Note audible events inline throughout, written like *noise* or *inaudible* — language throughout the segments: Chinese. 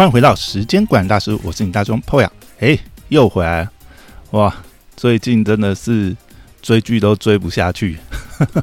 欢迎回到时间管大师，我是你大钟 Poya。哎，又回来了哇！最近真的是追剧都追不下去，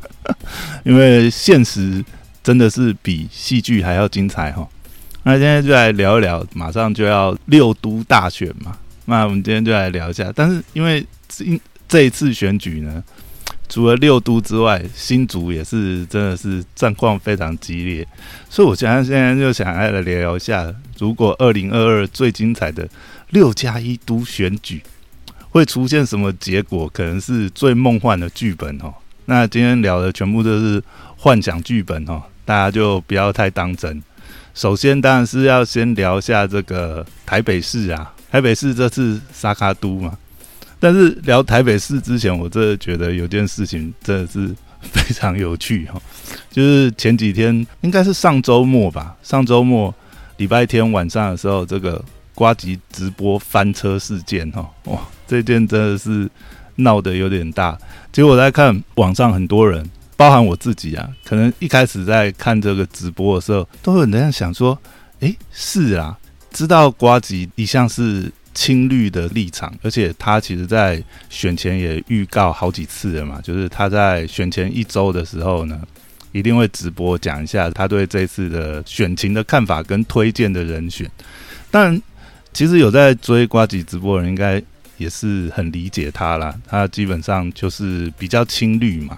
*laughs* 因为现实真的是比戏剧还要精彩哈。那今天就来聊一聊，马上就要六都大选嘛。那我们今天就来聊一下，但是因为这这一次选举呢。除了六都之外，新竹也是真的是战况非常激烈，所以我现在现在就想来聊一下，如果二零二二最精彩的六加一都选举会出现什么结果，可能是最梦幻的剧本哦。那今天聊的全部都是幻想剧本哦，大家就不要太当真。首先当然是要先聊一下这个台北市啊，台北市这次沙卡都嘛。但是聊台北市之前，我真的觉得有件事情真的是非常有趣哈，就是前几天应该是上周末吧，上周末礼拜天晚上的时候，这个瓜吉直播翻车事件哈，哇，这件真的是闹得有点大。结果我在看网上很多人，包含我自己啊，可能一开始在看这个直播的时候，都有人想说，诶，是啊，知道瓜吉一向是。青绿的立场，而且他其实在选前也预告好几次了嘛，就是他在选前一周的时候呢，一定会直播讲一下他对这次的选情的看法跟推荐的人选。但其实有在追瓜吉直播的人，应该也是很理解他啦，他基本上就是比较青绿嘛。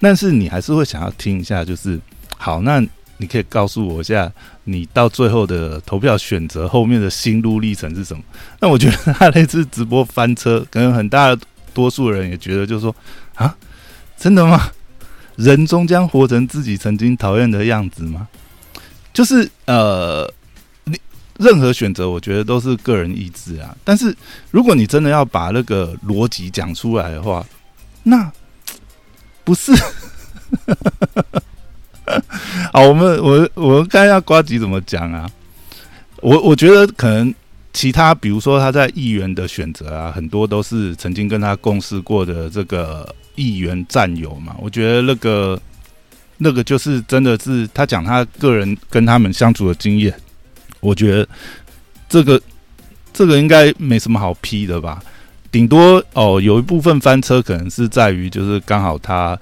但是你还是会想要听一下，就是好那。你可以告诉我一下，你到最后的投票选择后面的心路历程是什么？那我觉得他那次直播翻车，可能很大多数人也觉得，就是说啊，真的吗？人终将活成自己曾经讨厌的样子吗？就是呃，你任何选择，我觉得都是个人意志啊。但是如果你真的要把那个逻辑讲出来的话，那不是。*laughs* 好，我们我我们看一下瓜吉怎么讲啊。我我觉得可能其他，比如说他在议员的选择啊，很多都是曾经跟他共事过的这个议员战友嘛。我觉得那个那个就是真的是他讲他个人跟他们相处的经验。我觉得这个这个应该没什么好批的吧。顶多哦，有一部分翻车可能是在于，就是刚好他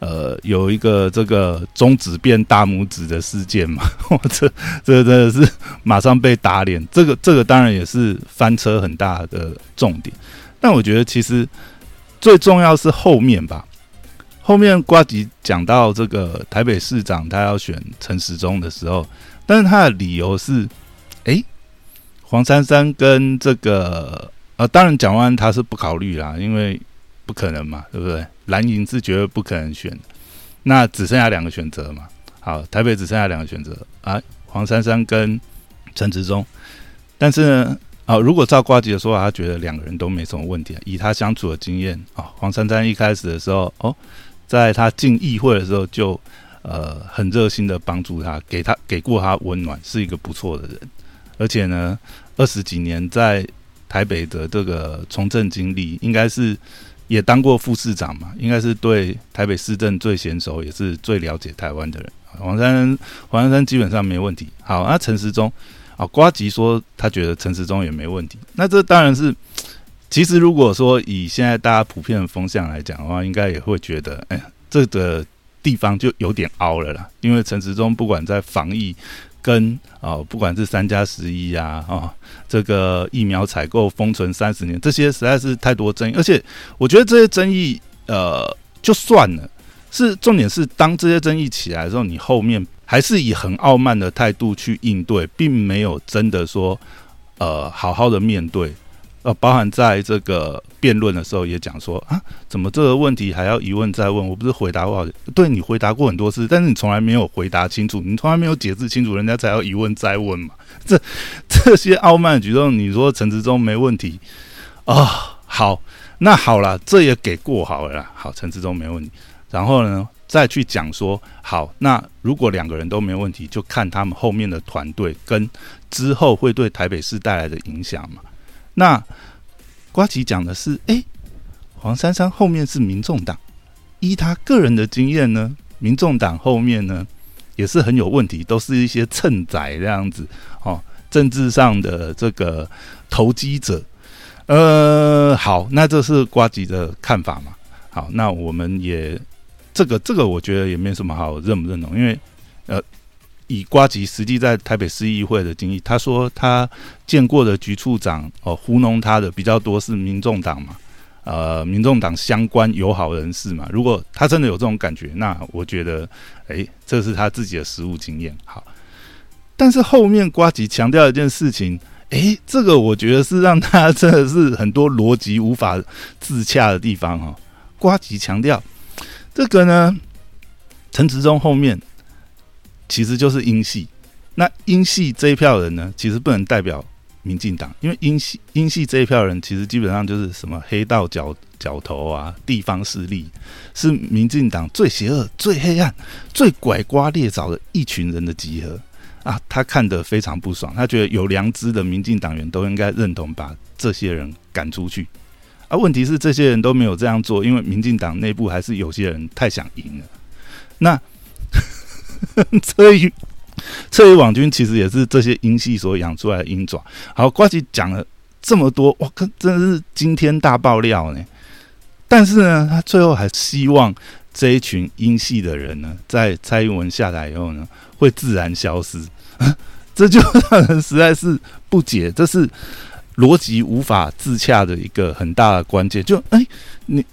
呃有一个这个中指变大拇指的事件嘛，*laughs* 这这真的是马上被打脸。这个这个当然也是翻车很大的重点，但我觉得其实最重要是后面吧。后面瓜吉讲到这个台北市长他要选陈时中的时候，但是他的理由是，哎，黄珊珊跟这个。啊，当然，蒋万他是不考虑啦，因为不可能嘛，对不对？蓝营是绝对不可能选，那只剩下两个选择嘛。好，台北只剩下两个选择啊，黄珊珊跟陈时中。但是呢，啊，如果照瓜吉的说法，他觉得两个人都没什么问题。以他相处的经验啊，黄珊珊一开始的时候，哦，在他进议会的时候就呃很热心的帮助他，给他给过他温暖，是一个不错的人。而且呢，二十几年在台北的这个从政经历，应该是也当过副市长嘛，应该是对台北市政最娴熟，也是最了解台湾的人。黄珊黄山山基本上没问题。好，那陈时中啊，瓜吉说他觉得陈时中也没问题。那这当然是，其实如果说以现在大家普遍的风向来讲的话，应该也会觉得，哎，这个地方就有点凹了啦。因为陈时中不管在防疫。跟啊，不管是三加十一呀，啊，这个疫苗采购封存三十年，这些实在是太多争议。而且，我觉得这些争议，呃，就算了，是重点是当这些争议起来的时候，你后面还是以很傲慢的态度去应对，并没有真的说，呃，好好的面对。呃，包含在这个辩论的时候也讲说啊，怎么这个问题还要一问再问？我不是回答过，对你回答过很多次，但是你从来没有回答清楚，你从来没有解释清楚，人家才要一问再问嘛。*laughs* 这这些傲慢的举动，你说陈志忠没问题啊？好，那好了，这也给过好了。好，陈志忠没问题，然后呢，再去讲说，好，那如果两个人都没问题，就看他们后面的团队跟之后会对台北市带来的影响嘛。那瓜吉讲的是，哎，黄珊珊后面是民众党，依他个人的经验呢，民众党后面呢也是很有问题，都是一些蹭仔这样子哦。政治上的这个投机者。呃，好，那这是瓜吉的看法嘛？好，那我们也这个这个，我觉得也没什么好认不认同，因为呃，以瓜吉实际在台北市议会的经历，他说他见过的局处长哦，糊弄他的比较多是民众党嘛，呃，民众党相关友好人士嘛。如果他真的有这种感觉，那我觉得，哎，这是他自己的实务经验。好，但是后面瓜吉强调一件事情。诶，这个我觉得是让他真的是很多逻辑无法自洽的地方哈。瓜吉强调，这个呢，陈时中后面其实就是英系，那英系这一票人呢，其实不能代表民进党，因为英系英系这一票人其实基本上就是什么黑道角角头啊，地方势力，是民进党最邪恶、最黑暗、最拐瓜裂枣的一群人的集合。啊，他看得非常不爽，他觉得有良知的民进党员都应该认同把这些人赶出去。啊，问题是这些人都没有这样做，因为民进党内部还是有些人太想赢了。那侧翼侧翼网军其实也是这些鹰系所养出来的鹰爪。好，瓜吉讲了这么多，哇，真的是惊天大爆料呢。但是呢，他最后还希望这一群鹰系的人呢，在蔡英文下台以后呢。会自然消失，*laughs* 这就让人实在是不解，这是逻辑无法自洽的一个很大的关键。就哎，你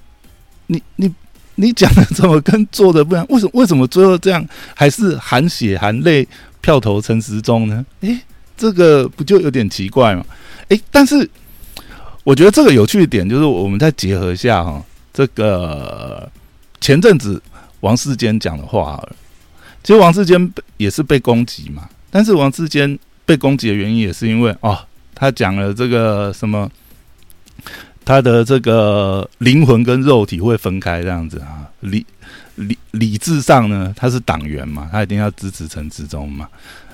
你你你讲的怎么跟做的不一样？为什么为什么最后这样还是含血含泪票投陈时中呢？哎，这个不就有点奇怪吗？哎，但是我觉得这个有趣的点就是，我们再结合一下哈，这个前阵子王世坚讲的话。其实王世坚也是被攻击嘛，但是王世坚被攻击的原因也是因为哦，他讲了这个什么，他的这个灵魂跟肉体会分开这样子啊，理理理智上呢他是党员嘛，他一定要支持陈志忠嘛，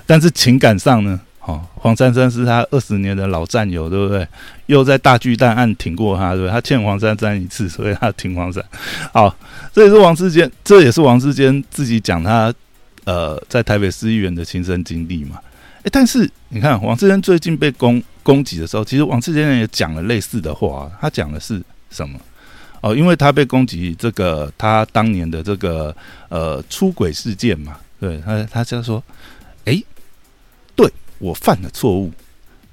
但是情感上呢，哦，黄珊珊是他二十年的老战友，对不对？又在大巨蛋案挺过他，对不对？他欠黄珊珊一次，所以他挺黄珊。好，这也是王世坚，这也是王世坚自己讲他。呃，在台北市议员的亲身经历嘛，诶，但是你看王志坚最近被攻攻击的时候，其实王志坚也讲了类似的话。他讲的是什么？哦，因为他被攻击这个他当年的这个呃出轨事件嘛，对他他就说，诶，对我犯了错误，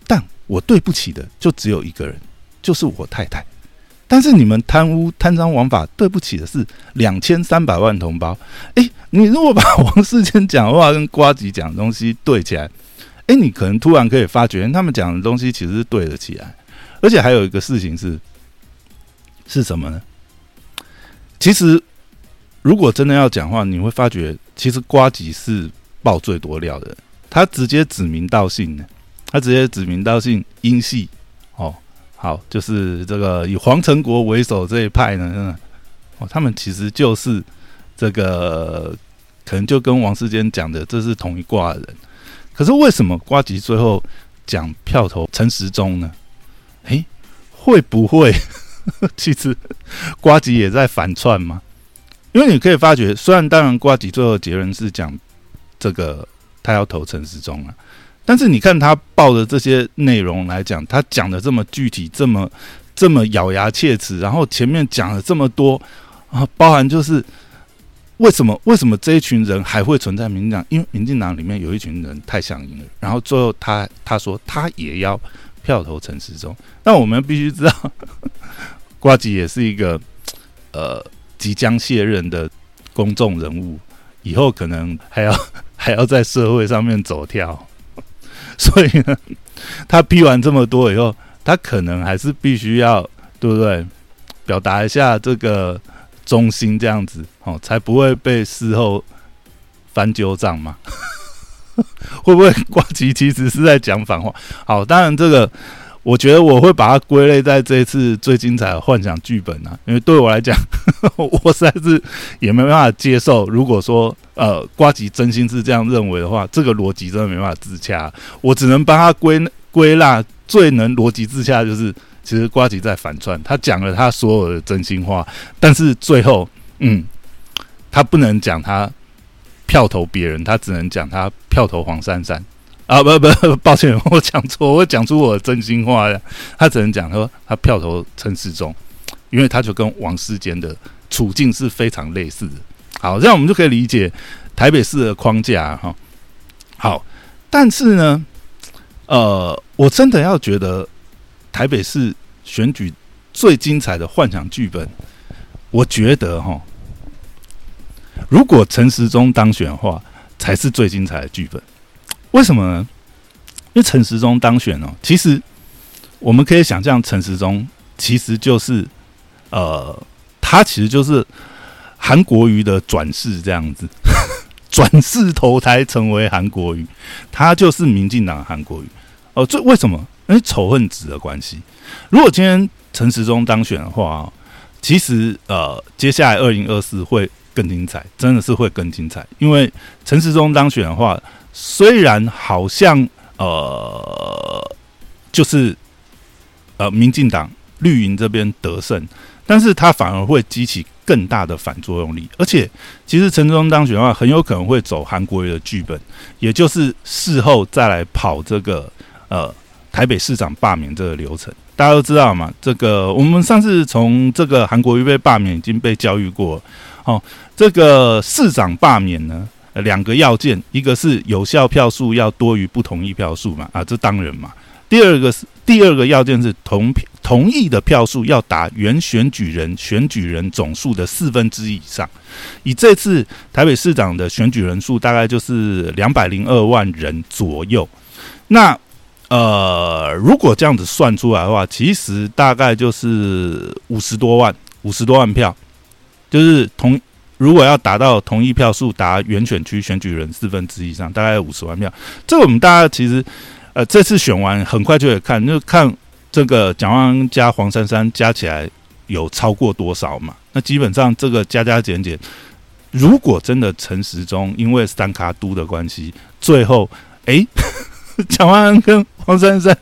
但我对不起的就只有一个人，就是我太太。但是你们贪污贪赃枉法，对不起的是两千三百万同胞。诶，你如果把 *laughs* 王世坚讲话跟瓜吉讲的东西对起来，诶，你可能突然可以发觉，他们讲的东西其实是对得起来。而且还有一个事情是，是什么呢？其实如果真的要讲话，你会发觉，其实瓜吉是爆最多料的，他直接指名道姓的，他直接指名道姓英系哦。好，就是这个以黄成国为首这一派呢，哦，他们其实就是这个，可能就跟王世坚讲的，这是同一挂的人。可是为什么瓜吉最后讲票投陈时中呢？诶，会不会 *laughs* 其实瓜吉也在反串吗？因为你可以发觉，虽然当然瓜吉最后结论是讲这个他要投陈时中啊。但是你看他报的这些内容来讲，他讲的这么具体，这么这么咬牙切齿，然后前面讲了这么多啊，包含就是为什么为什么这一群人还会存在民进党？因为民进党里面有一群人太想赢了，然后最后他他说他也要票投陈时中。那我们必须知道，*laughs* 瓜吉也是一个呃即将卸任的公众人物，以后可能还要 *laughs* 还要在社会上面走跳。所以呢，他批完这么多以后，他可能还是必须要，对不对？表达一下这个忠心，这样子哦，才不会被事后翻旧账嘛？*laughs* 会不会挂机其实是在讲反话？好，当然这个。我觉得我会把它归类在这一次最精彩的幻想剧本啊，因为对我来讲，*laughs* 我实在是也没办法接受。如果说呃瓜吉真心是这样认为的话，这个逻辑真的没办法自洽。我只能帮他归归纳最能逻辑自洽，就是其实瓜吉在反串，他讲了他所有的真心话，但是最后嗯，他不能讲他票投别人，他只能讲他票投黄珊珊。啊，不不，抱歉，*laughs* 我讲错，我讲出我的真心话了。他只能讲说他票投陈世忠，因为他就跟王世坚的处境是非常类似的。好，这样我们就可以理解台北市的框架哈。好，但是呢，呃，我真的要觉得台北市选举最精彩的幻想剧本，我觉得哈，如果陈时中当选的话，才是最精彩的剧本。为什么呢？因为陈时中当选哦，其实我们可以想象，陈时中其实就是呃，他其实就是韩国瑜的转世这样子，*laughs* 转世投胎成为韩国瑜，他就是民进党韩国瑜哦。这为什么？因为仇恨值的关系。如果今天陈时中当选的话，其实呃，接下来二零二四会更精彩，真的是会更精彩。因为陈时中当选的话。虽然好像呃，就是呃，民进党绿营这边得胜，但是他反而会激起更大的反作用力。而且，其实陈忠当选的话，很有可能会走韩国瑜的剧本，也就是事后再来跑这个呃台北市长罢免这个流程。大家都知道嘛，这个我们上次从这个韩国瑜被罢免已经被教育过。哦，这个市长罢免呢？两个要件，一个是有效票数要多于不同意票数嘛，啊，这当然嘛。第二个是第二个要件是同同意的票数要达原选举人选举人总数的四分之一以上。以这次台北市长的选举人数大概就是两百零二万人左右。那呃，如果这样子算出来的话，其实大概就是五十多万，五十多万票，就是同。如果要达到同意票数达原选区选举人四分之一以上，大概五十万票。这个我们大家其实，呃，这次选完很快就会看，就看这个蒋万安加黄珊珊加起来有超过多少嘛？那基本上这个加加减减，如果真的陈时中因为三卡都的关系，最后哎，*laughs* 蒋万安跟黄珊珊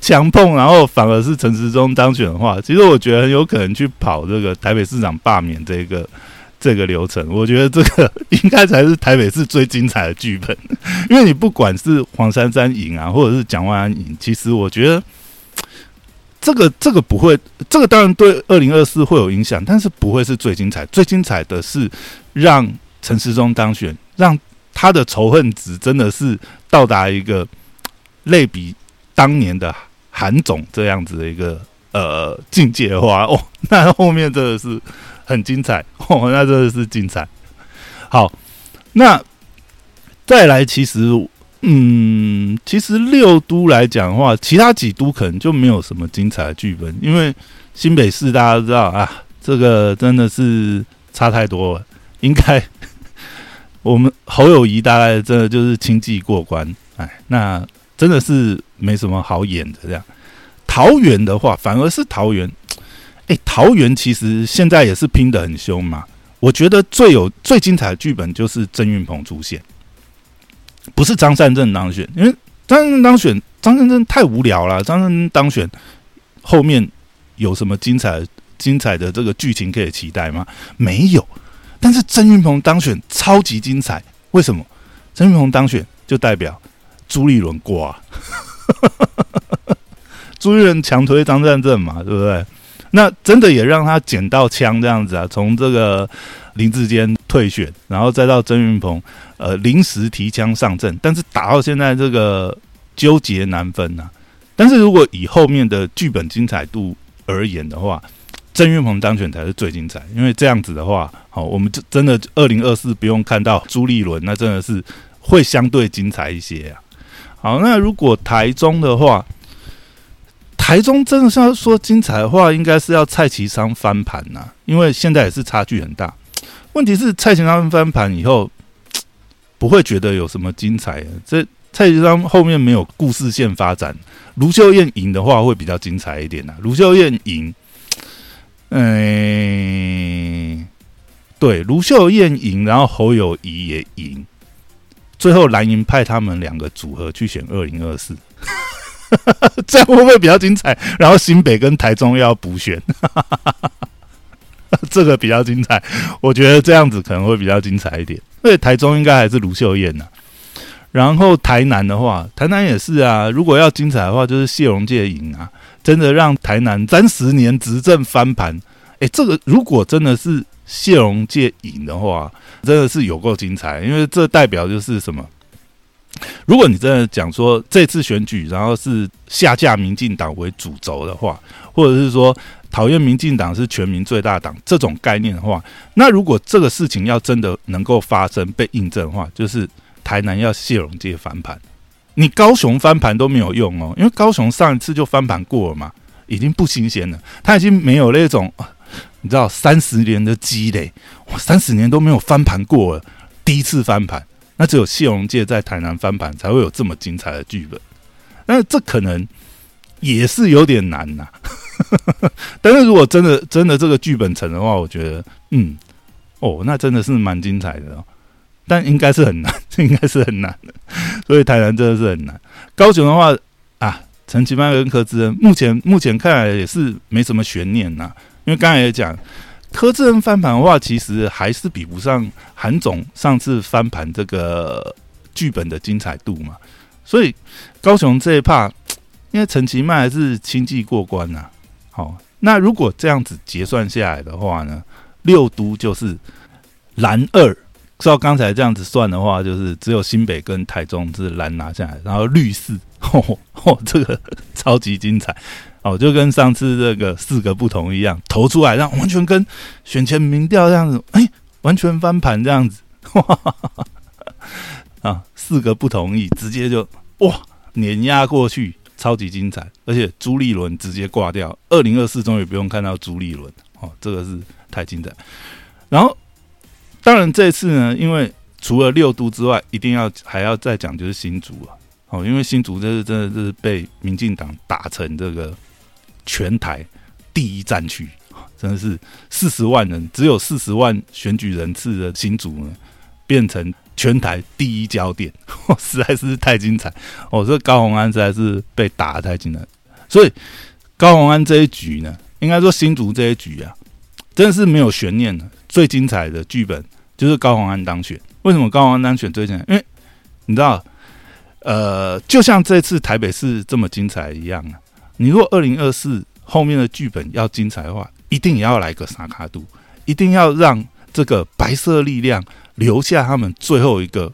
强碰，然后反而是陈时中当选的话，其实我觉得很有可能去跑这个台北市长罢免这个。这个流程，我觉得这个应该才是台北市最精彩的剧本，*laughs* 因为你不管是黄珊珊赢啊，或者是蒋万安赢，其实我觉得这个这个不会，这个当然对二零二四会有影响，但是不会是最精彩。最精彩的是让陈时中当选，让他的仇恨值真的是到达一个类比当年的韩总这样子的一个呃境界的话，哦，*laughs* 那后面真的是。很精彩哦，那真的是精彩。好，那再来，其实，嗯，其实六都来讲的话，其他几都可能就没有什么精彩的剧本，因为新北市大家都知道啊，这个真的是差太多了。应该 *laughs* 我们侯友谊大概真的就是轻骑过关，哎，那真的是没什么好演的。这样，桃园的话，反而是桃园。哎，桃园其实现在也是拼的很凶嘛。我觉得最有最精彩的剧本就是郑运鹏出现，不是张善政当选，因为张善政当选，张善政太无聊了。张善政当选后面有什么精彩精彩的这个剧情可以期待吗？没有。但是郑运鹏当选超级精彩，为什么？郑运鹏当选就代表朱立伦挂，*laughs* 朱立伦强推张善政嘛，对不对？那真的也让他捡到枪这样子啊！从这个林志坚退选，然后再到曾云鹏，呃，临时提枪上阵，但是打到现在这个纠结难分呐。但是如果以后面的剧本精彩度而言的话，曾云鹏当选才是最精彩，因为这样子的话，好，我们就真的二零二四不用看到朱立伦，那真的是会相对精彩一些啊。好，那如果台中的话。台中真的是要说精彩的话，应该是要蔡其昌翻盘呐，因为现在也是差距很大。问题是蔡其昌翻盘以后，*tsk* 不会觉得有什么精彩。这蔡其昌后面没有故事线发展，卢秀燕赢的话会比较精彩一点呐。卢秀燕赢，嗯，对，卢秀燕赢，然后侯友谊也赢，最后蓝营派他们两个组合去选二零二四。*laughs* 这样会不会比较精彩？然后新北跟台中又要补选，*laughs* 这个比较精彩。我觉得这样子可能会比较精彩一点。因为台中应该还是卢秀燕呐。然后台南的话，台南也是啊。如果要精彩的话，就是谢荣界赢啊，真的让台南三十年执政翻盘。哎，这个如果真的是谢荣界赢的话，真的是有够精彩，因为这代表就是什么？如果你真的讲说这次选举，然后是下架民进党为主轴的话，或者是说讨厌民进党是全民最大党这种概念的话，那如果这个事情要真的能够发生被印证的话，就是台南要谢荣介翻盘，你高雄翻盘都没有用哦，因为高雄上一次就翻盘过了嘛，已经不新鲜了，他已经没有那种你知道三十年的积累，我，三十年都没有翻盘过了，第一次翻盘。那只有谢荣介在台南翻盘才会有这么精彩的剧本，那这可能也是有点难呐。*laughs* 但是如果真的真的这个剧本成的话，我觉得嗯哦，那真的是蛮精彩的哦。但应该是很难，这 *laughs* 应该是很难的。所以台南真的是很难。高雄的话啊，陈其迈跟柯志恩目前目前看来也是没什么悬念呐，因为刚才也讲。柯志恩翻盘的话，其实还是比不上韩总上次翻盘这个剧本的精彩度嘛。所以高雄这一趴，因为陈其迈还是轻骑过关呐。好，那如果这样子结算下来的话呢，六都就是蓝二，照刚才这样子算的话，就是只有新北跟台中是蓝拿下来，然后绿四，嚯 *laughs* 嚯，这个超级精彩。哦，就跟上次这个四个不同一样，投出来让完全跟选前民调这样子，哎，完全翻盘这样子，*laughs* 啊，四个不同意，直接就哇碾压过去，超级精彩，而且朱立伦直接挂掉，二零二四终于不用看到朱立伦，哦，这个是太精彩。然后，当然这次呢，因为除了六都之外，一定要还要再讲就是新竹啊，哦，因为新竹这是真的是被民进党打成这个。全台第一战区，真的是四十万人，只有四十万选举人次的新竹呢，变成全台第一焦点，*laughs* 实在是太精彩。哦，这高鸿安实在是被打的太精彩，所以高鸿安这一局呢，应该说新竹这一局啊，真的是没有悬念的，最精彩的剧本就是高鸿安当选。为什么高鸿安当选最精彩？因为你知道，呃，就像这次台北市这么精彩一样啊。你如果二零二四后面的剧本要精彩的话，一定也要来个沙卡度，一定要让这个白色力量留下他们最后一个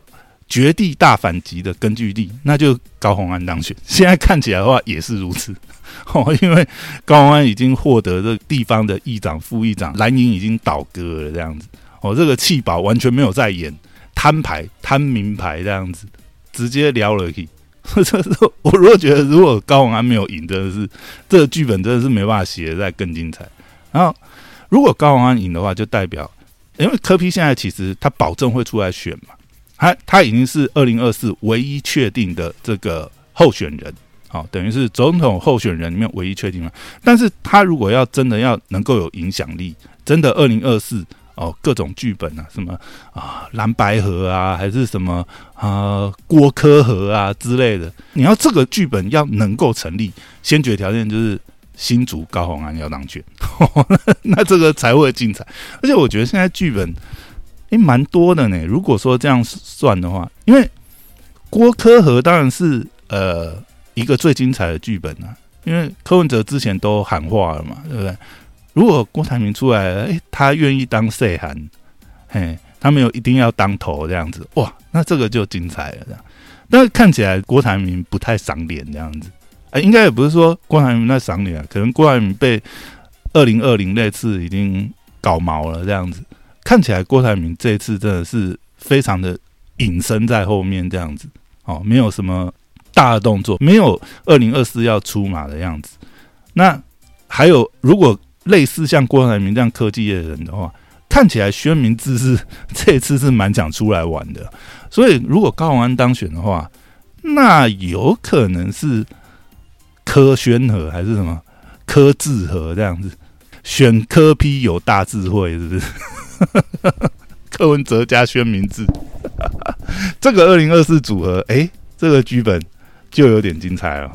绝地大反击的根据地，那就高鸿安当选。现在看起来的话也是如此，*laughs* 哦，因为高鸿安已经获得这地方的议长、副议长，蓝营已经倒戈了，这样子，哦，这个弃保完全没有在演摊牌、摊名牌这样子，直接聊了去。*laughs* 这是我如果觉得，如果高宏安没有赢，真的是这个剧本真的是没办法写的再更精彩。然后，如果高宏安赢的话，就代表因为柯批现在其实他保证会出来选嘛，他他已经是二零二四唯一确定的这个候选人，好，等于是总统候选人里面唯一确定了。但是他如果要真的要能够有影响力，真的二零二四。哦，各种剧本啊，什么啊蓝白河啊，还是什么啊郭科河啊之类的，你要这个剧本要能够成立，先决条件就是新竹高鸿安要当选，*laughs* 那这个才会精彩。而且我觉得现在剧本诶蛮多的呢。如果说这样算的话，因为郭科河当然是呃一个最精彩的剧本啊，因为柯文哲之前都喊话了嘛，对不对？如果郭台铭出来了，哎，他愿意当岁寒，嘿，他没有一定要当头这样子，哇，那这个就精彩了。这样，但看起来郭台铭不太赏脸这样子，哎，应该也不是说郭台铭在赏脸啊，可能郭台铭被二零二零那次已经搞毛了这样子。看起来郭台铭这次真的是非常的隐身在后面这样子，哦，没有什么大的动作，没有二零二四要出马的样子。那还有如果。类似像郭台铭这样科技业的人的话，看起来宣明志是 *laughs* 这次是蛮想出来玩的。所以如果高鸿安当选的话，那有可能是柯宣和还是什么柯智和这样子选柯批有大智慧，是不是？*laughs* 柯文哲加宣明志，*laughs* 这个二零二四组合，哎，这个剧本就有点精彩了。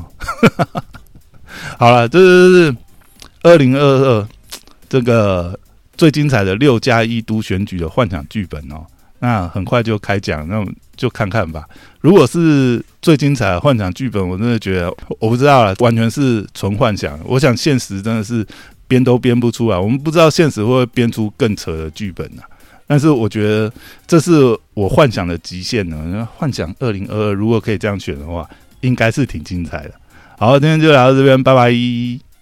好了，这是。二零二二这个最精彩的六加一都选举的幻想剧本哦，那很快就开讲，那就看看吧。如果是最精彩的幻想剧本，我真的觉得我不知道了，完全是纯幻想。我想现实真的是编都编不出来，我们不知道现实会不会编出更扯的剧本呢？但是我觉得这是我幻想的极限呢。幻想二零二二如果可以这样选的话，应该是挺精彩的。好，今天就聊到这边，拜拜。